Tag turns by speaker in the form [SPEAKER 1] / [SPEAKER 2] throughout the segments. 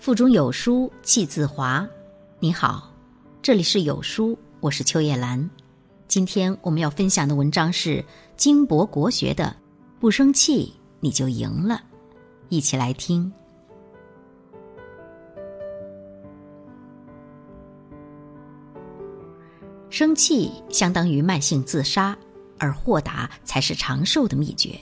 [SPEAKER 1] 腹中有书气自华。你好，这里是有书，我是秋叶兰。今天我们要分享的文章是金博国学的《不生气你就赢了》，一起来听。生气相当于慢性自杀，而豁达才是长寿的秘诀。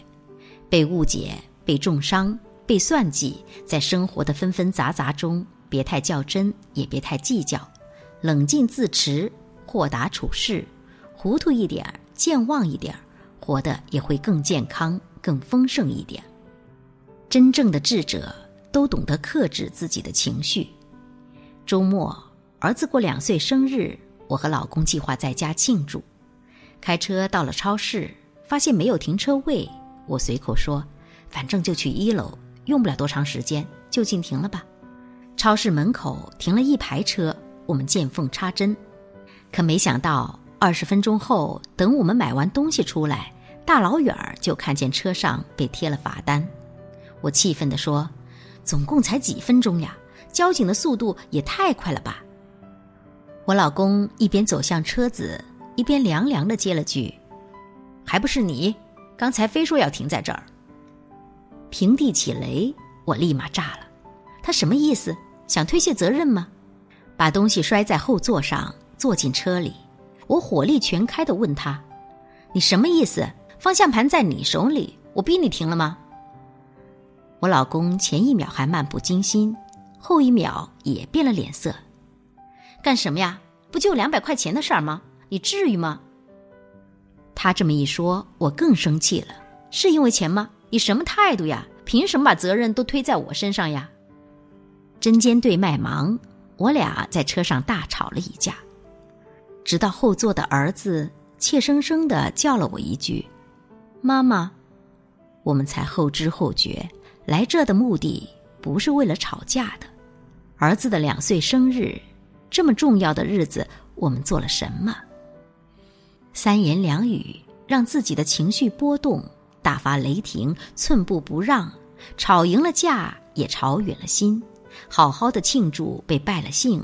[SPEAKER 1] 被误解、被重伤。被算计，在生活的纷纷杂杂中，别太较真，也别太计较，冷静自持，豁达处事，糊涂一点，健忘一点，活得也会更健康、更丰盛一点。真正的智者都懂得克制自己的情绪。周末，儿子过两岁生日，我和老公计划在家庆祝。开车到了超市，发现没有停车位，我随口说：“反正就去一楼。”用不了多长时间，就近停了吧。超市门口停了一排车，我们见缝插针。可没想到，二十分钟后，等我们买完东西出来，大老远儿就看见车上被贴了罚单。我气愤地说：“总共才几分钟呀，交警的速度也太快了吧！”我老公一边走向车子，一边凉凉地接了句：“还不是你，刚才非说要停在这儿。”平地起雷，我立马炸了。他什么意思？想推卸责任吗？把东西摔在后座上，坐进车里。我火力全开的问他：“你什么意思？方向盘在你手里，我逼你停了吗？”我老公前一秒还漫不经心，后一秒也变了脸色。干什么呀？不就两百块钱的事儿吗？你至于吗？他这么一说，我更生气了。是因为钱吗？你什么态度呀？凭什么把责任都推在我身上呀？针尖对麦芒，我俩在车上大吵了一架，直到后座的儿子怯生生的叫了我一句“妈妈”，我们才后知后觉，来这的目的不是为了吵架的。儿子的两岁生日，这么重要的日子，我们做了什么？三言两语让自己的情绪波动。大发雷霆，寸步不让，吵赢了架，也吵远了心。好好的庆祝被败了兴，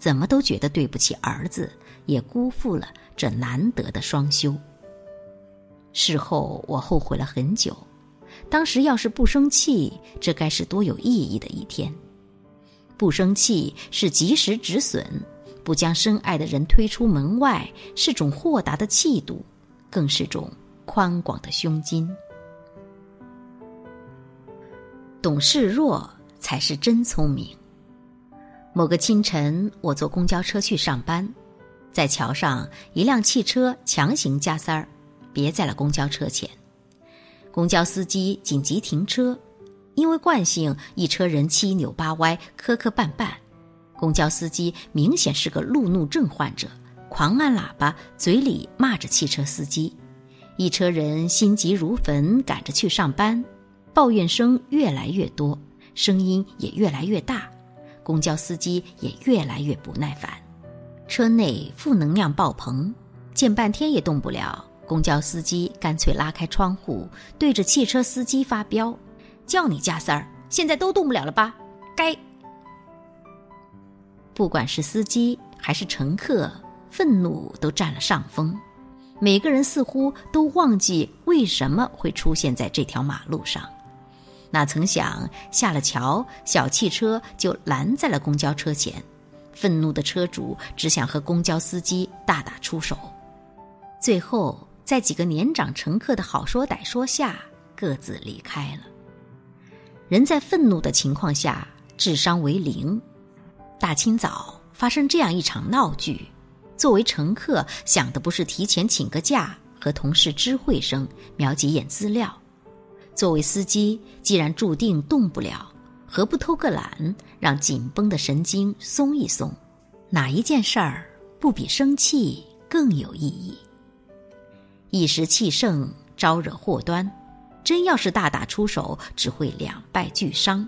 [SPEAKER 1] 怎么都觉得对不起儿子，也辜负了这难得的双休。事后我后悔了很久，当时要是不生气，这该是多有意义的一天。不生气是及时止损，不将深爱的人推出门外，是种豁达的气度，更是种宽广的胸襟。懂示弱才是真聪明。某个清晨，我坐公交车去上班，在桥上，一辆汽车强行加塞儿，别在了公交车前。公交司机紧急停车，因为惯性，一车人七扭八歪、磕磕绊绊。公交司机明显是个路怒症患者，狂按喇叭，嘴里骂着汽车司机。一车人心急如焚，赶着去上班。抱怨声越来越多，声音也越来越大，公交司机也越来越不耐烦。车内负能量爆棚，见半天也动不了。公交司机干脆拉开窗户，对着汽车司机发飙：“叫你加塞儿，现在都动不了了吧？该！”不管是司机还是乘客，愤怒都占了上风。每个人似乎都忘记为什么会出现在这条马路上。哪曾想下了桥，小汽车就拦在了公交车前。愤怒的车主只想和公交司机大打出手，最后在几个年长乘客的好说歹说下，各自离开了。人在愤怒的情况下，智商为零。大清早发生这样一场闹剧，作为乘客想的不是提前请个假和同事知会声，瞄几眼资料。作为司机，既然注定动不了，何不偷个懒，让紧绷的神经松一松？哪一件事儿不比生气更有意义？一时气盛，招惹祸端，真要是大打出手，只会两败俱伤。《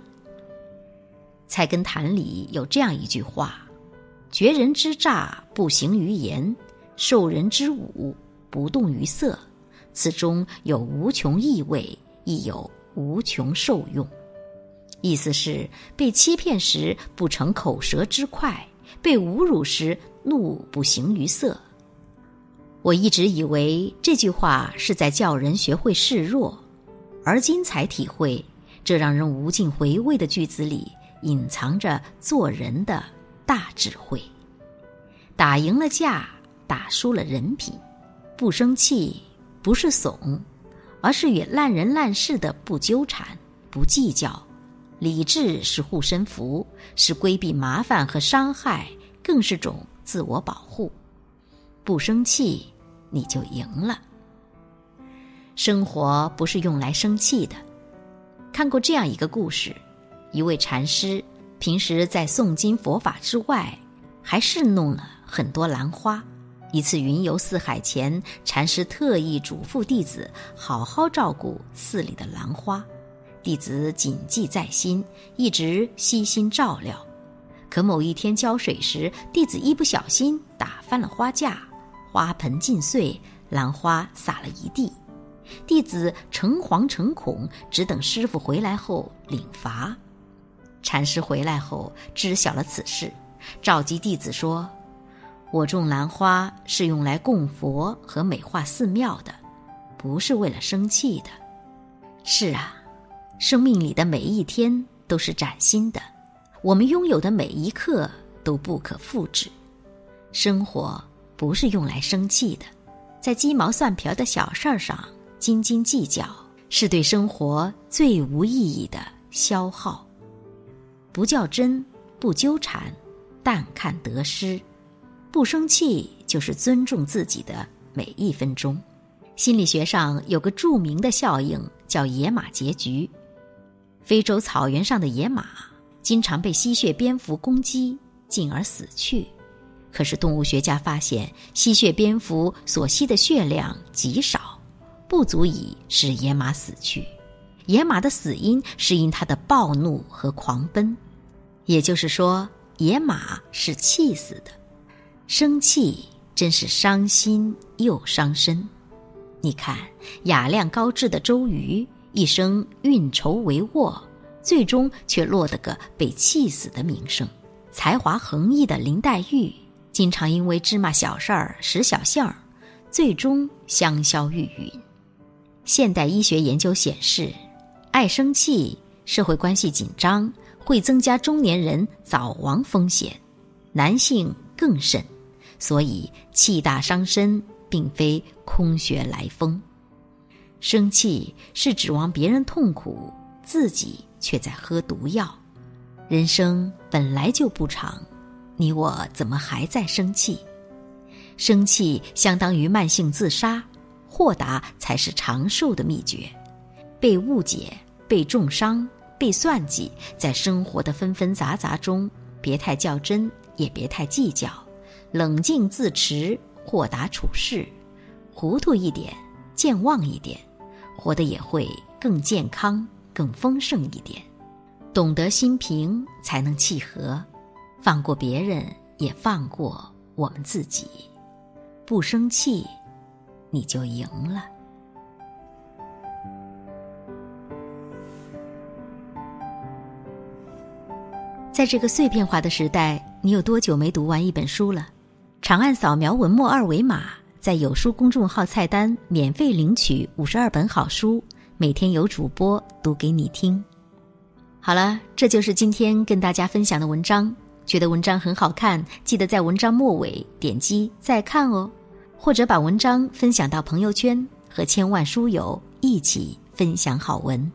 [SPEAKER 1] 菜根谭》里有这样一句话：“绝人之诈，不行于言；受人之侮，不动于色。”此中有无穷意味。亦有无穷受用，意思是被欺骗时不逞口舌之快，被侮辱时怒不形于色。我一直以为这句话是在叫人学会示弱，而今才体会，这让人无尽回味的句子里隐藏着做人的大智慧。打赢了架，打输了人品。不生气不是怂，而是与烂人烂事的不纠缠、不计较。理智是护身符，是规避麻烦和伤害，更是种自我保护。不生气，你就赢了。生活不是用来生气的。看过这样一个故事：一位禅师平时在诵经佛法之外，还侍弄了很多兰花。一次云游四海前，禅师特意嘱咐弟子好好照顾寺里的兰花。弟子谨记在心，一直悉心照料。可某一天浇水时，弟子一不小心打翻了花架，花盆尽碎，兰花洒了一地。弟子诚惶诚恐，只等师傅回来后领罚。禅师回来后知晓了此事，召集弟子说：“我种兰花是用来供佛和美化寺庙的，不是为了生气的。”是啊。生命里的每一天都是崭新的，我们拥有的每一刻都不可复制。生活不是用来生气的，在鸡毛蒜皮的小事儿上斤斤计较，是对生活最无意义的消耗。不较真，不纠缠，淡看得失，不生气就是尊重自己的每一分钟。心理学上有个著名的效应，叫野马结局。非洲草原上的野马经常被吸血蝙蝠攻击，进而死去。可是动物学家发现，吸血蝙蝠所吸的血量极少，不足以使野马死去。野马的死因是因它的暴怒和狂奔，也就是说，野马是气死的。生气真是伤心又伤身。你看，雅量高致的周瑜。一生运筹帷幄，最终却落得个被气死的名声。才华横溢的林黛玉，经常因为芝麻小事儿使小性儿，最终香消玉殒。现代医学研究显示，爱生气、社会关系紧张会增加中年人早亡风险，男性更甚。所以，气大伤身，并非空穴来风。生气是指望别人痛苦，自己却在喝毒药。人生本来就不长，你我怎么还在生气？生气相当于慢性自杀，豁达才是长寿的秘诀。被误解、被重伤、被算计，在生活的纷纷杂杂中，别太较真，也别太计较，冷静自持，豁达处事，糊涂一点，健忘一点。活得也会更健康、更丰盛一点。懂得心平，才能契合；放过别人，也放过我们自己。不生气，你就赢了。在这个碎片化的时代，你有多久没读完一本书了？长按扫描文末二维码。在有书公众号菜单免费领取五十二本好书，每天有主播读给你听。好了，这就是今天跟大家分享的文章。觉得文章很好看，记得在文章末尾点击再看哦，或者把文章分享到朋友圈，和千万书友一起分享好文。